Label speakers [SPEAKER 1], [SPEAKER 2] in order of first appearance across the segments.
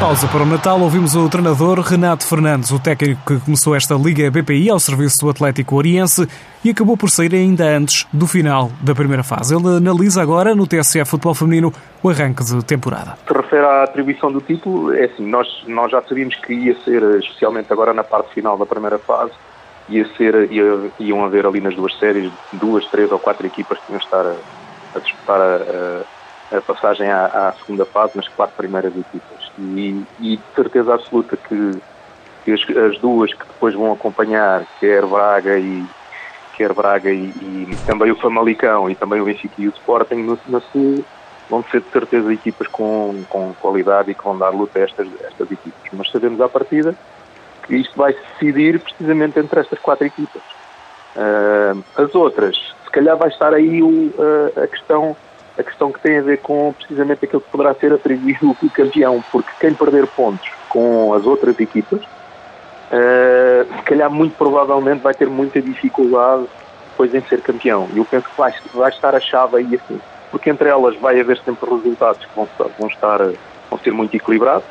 [SPEAKER 1] pausa para o Natal, ouvimos o treinador Renato Fernandes, o técnico que começou esta Liga BPI ao serviço do Atlético Oriense e acabou por sair ainda antes do final da primeira fase. Ele analisa agora no TSF Futebol Feminino o arranque de temporada.
[SPEAKER 2] Se refere à atribuição do título, é assim, nós, nós já sabíamos que ia ser, especialmente agora na parte final da primeira fase, ia ser, ia, iam haver ali nas duas séries duas, três ou quatro equipas que iam estar a, a disputar a, a a passagem à, à, segunda fase nas quatro primeiras equipas. E, e de certeza absoluta que, que as, as, duas que depois vão acompanhar, quer Braga e quer Braga e, e também o Famalicão e também o Benfica e o Sporting, no, no, vão ser de certeza equipas com, com qualidade e que vão dar luta a estas, estas equipas. Mas sabemos à partida que isto vai se decidir precisamente entre estas quatro equipas. Uh, as outras, se calhar vai estar aí o, uh, a questão a questão que tem a ver com precisamente aquilo que poderá ser atribuído o campeão, porque quem perder pontos com as outras equipas, uh, se calhar muito provavelmente vai ter muita dificuldade depois em ser campeão. E eu penso que vai, vai estar a chave aí assim, porque entre elas vai haver sempre resultados que vão, vão estar vão ser muito equilibrados,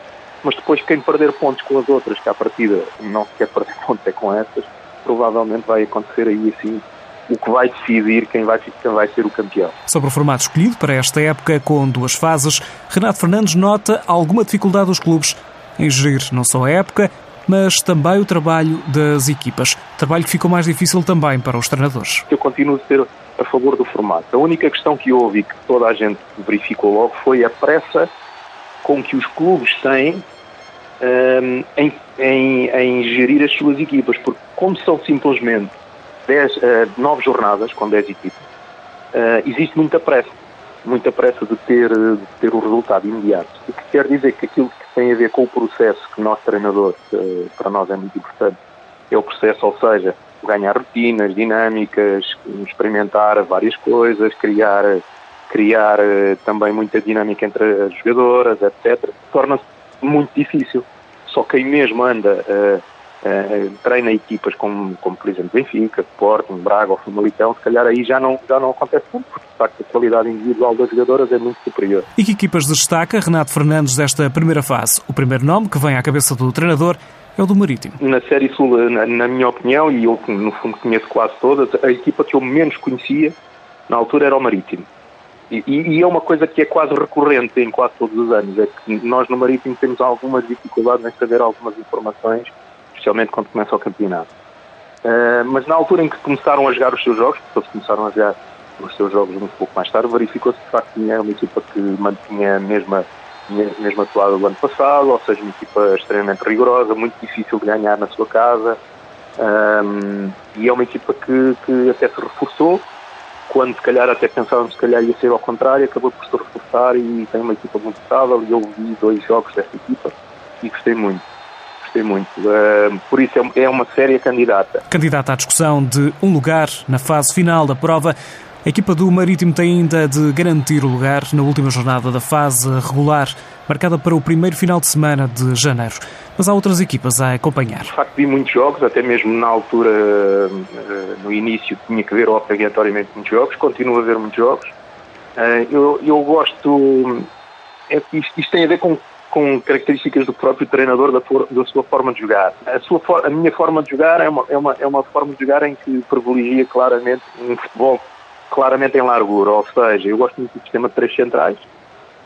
[SPEAKER 2] mas depois quem perder pontos com as outras, que à partida não se quer perder pontos é com essas, provavelmente vai acontecer aí assim o que vai decidir quem vai, quem vai ser o campeão.
[SPEAKER 1] Sobre o formato escolhido para esta época, com duas fases, Renato Fernandes nota alguma dificuldade dos clubes em gerir não só a época, mas também o trabalho das equipas. Trabalho que ficou mais difícil também para os treinadores.
[SPEAKER 2] Eu continuo a ser a favor do formato. A única questão que houve e que toda a gente verificou logo foi a pressa com que os clubes têm um, em, em, em gerir as suas equipas, porque como são simplesmente dez, uh, nove jornadas com 10 equipes, uh, existe muita pressa, muita pressa de ter, de ter o resultado imediato. O que quer dizer que aquilo que tem a ver com o processo que nós treinadores, uh, para nós é muito importante, é o processo, ou seja, ganhar rotinas, dinâmicas, experimentar várias coisas, criar, criar também muita dinâmica entre as jogadoras, etc. Torna-se muito difícil. Só quem mesmo anda Uh, treina equipas como, como, por exemplo, Benfica, Sporting, Braga ou Famalicão, se calhar aí já não, já não acontece tanto, porque de facto a qualidade individual das jogadoras é muito superior.
[SPEAKER 1] E que equipas destaca Renato Fernandes desta primeira fase? O primeiro nome que vem à cabeça do treinador é o do Marítimo.
[SPEAKER 2] Na Série Sul, na, na minha opinião, e eu no fundo conheço quase todas, a equipa que eu menos conhecia na altura era o Marítimo. E, e, é uma coisa que é quase recorrente em quase todos os anos, é que nós no Marítimo temos algumas dificuldades em saber algumas informações especialmente quando começa o campeonato. Uh, mas na altura em que começaram a jogar os seus jogos, porque eles começaram a jogar os seus jogos muito pouco mais tarde, verificou-se que de facto tinha uma equipa que mantinha a mesma, mesma atuada do ano passado, ou seja, uma equipa extremamente rigorosa, muito difícil de ganhar na sua casa, um, e é uma equipa que, que até se reforçou, quando se calhar até pensávamos que ia ser ao contrário, acabou por se reforçar e tem uma equipa muito estável, e eu vi dois jogos desta equipa e gostei muito gostei muito. Uh, por isso é, é uma séria candidata.
[SPEAKER 1] Candidata à discussão de um lugar na fase final da prova. A equipa do Marítimo tem ainda de garantir o lugar na última jornada da fase regular, marcada para o primeiro final de semana de janeiro. Mas há outras equipas a acompanhar.
[SPEAKER 2] De facto, vi muitos jogos, até mesmo na altura, no início, tinha que ver obrigatoriamente muitos jogos, continuo a ver muitos jogos. Eh, eu, eu gosto. É, isto, isto tem a ver com com características do próprio treinador, da, for, da sua forma de jogar. A, sua for, a minha forma de jogar é uma, é, uma, é uma forma de jogar em que privilegia claramente um futebol claramente em largura, ou seja, eu gosto muito do sistema de três centrais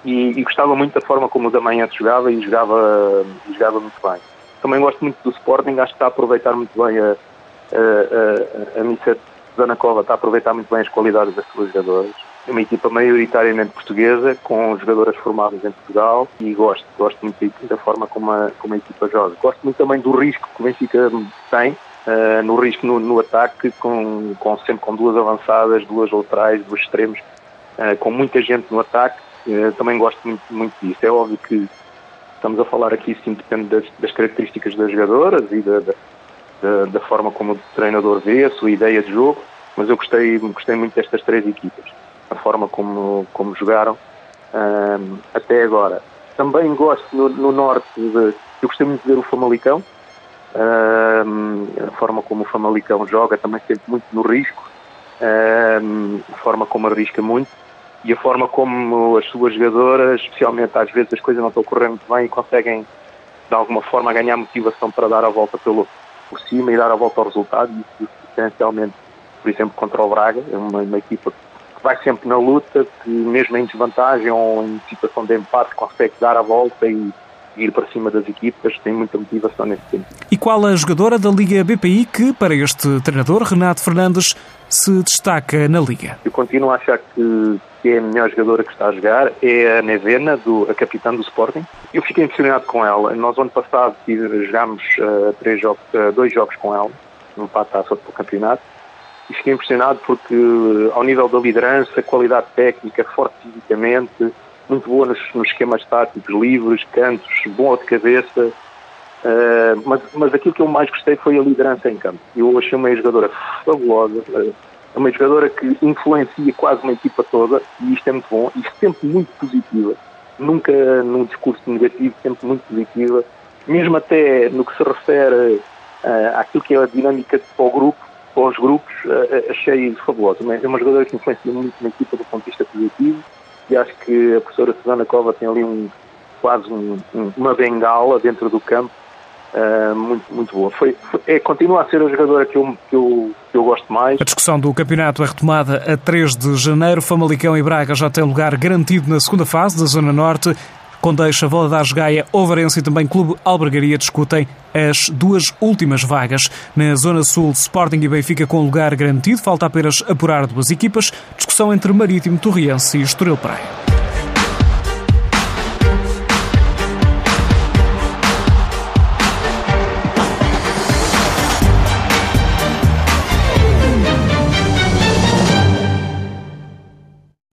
[SPEAKER 2] e, e gostava muito da forma como o da manhã se jogava e jogava, jogava muito bem. Também gosto muito do Sporting, acho que está a aproveitar muito bem a, a, a, a Missa está a aproveitar muito bem as qualidades das suas jogadoras uma equipa maioritariamente portuguesa, com jogadoras formadas em Portugal e gosto, gosto muito da forma como a, como a equipa joga. Gosto muito também do risco que o Benfica tem, uh, no risco no, no, ataque, com, com, sempre com duas avançadas, duas laterais, dois extremos, uh, com muita gente no ataque. Uh, também gosto muito, muito disso. É óbvio que estamos a falar aqui, sim, depende das, das características das jogadoras e da, da, da, forma como o treinador vê, a sua ideia de jogo, mas eu gostei, gostei muito destas três equipas a forma como, como jogaram um, até agora. Também gosto no, no, norte de. Eu gostei muito de ver o Famalicão, um, a forma como o Famalicão joga, também sempre muito no risco, um, a forma como arrisca muito. e a forma como as suas jogadoras, especialmente às vezes as coisas não estão correndo bem e conseguem de alguma forma ganhar motivação para dar a volta pelo, por cima e dar a volta ao resultado isso essencialmente, por exemplo, contra o Braga, é uma, uma equipa que vai sempre na luta, que mesmo em desvantagem ou em situação de empate consegue dar a volta e ir para cima das equipas, tem muita motivação nesse tempo.
[SPEAKER 1] E qual a jogadora da Liga BPI que, para este treinador, Renato Fernandes, se destaca na Liga?
[SPEAKER 2] Eu continuo a achar que, que é a melhor jogadora que está a jogar, é a Nevena, do, a capitã do Sporting. Eu fiquei impressionado com ela. Nós, ano passado, jogámos uh, três jogos, uh, dois jogos com ela, no taça do campeonato, e fiquei impressionado porque, ao nível da liderança, qualidade técnica, forte fisicamente, muito boa nos, nos esquemas táticos, livres, cantos, boa de cabeça. Uh, mas, mas aquilo que eu mais gostei foi a liderança em campo. Eu achei uma jogadora fabulosa, uh, uma jogadora que influencia quase uma equipa toda, e isto é muito bom, e sempre muito positiva. Nunca num discurso negativo, sempre muito positiva, mesmo até no que se refere uh, àquilo que é a dinâmica para o grupo, para os grupos, uh, achei fabulosa. É uma jogadora que influencia muito na equipa do ponto de vista positivo e acho que a professora Susana Cova tem ali um, quase um, uma bengala dentro do campo uh, muito, muito boa. Foi, foi, é, continua a ser a jogadora que eu, que, eu, que eu gosto mais.
[SPEAKER 1] A discussão do campeonato é retomada a 3 de janeiro. Famalicão e Braga já têm lugar garantido na segunda fase da Zona Norte. Condeixa, Valadares Gaia, Ovarense e também Clube Albergaria discutem as duas últimas vagas. Na Zona Sul, Sporting e Benfica com lugar garantido. Falta apenas apurar duas equipas. Discussão entre Marítimo, Torriense e Estoril Praia.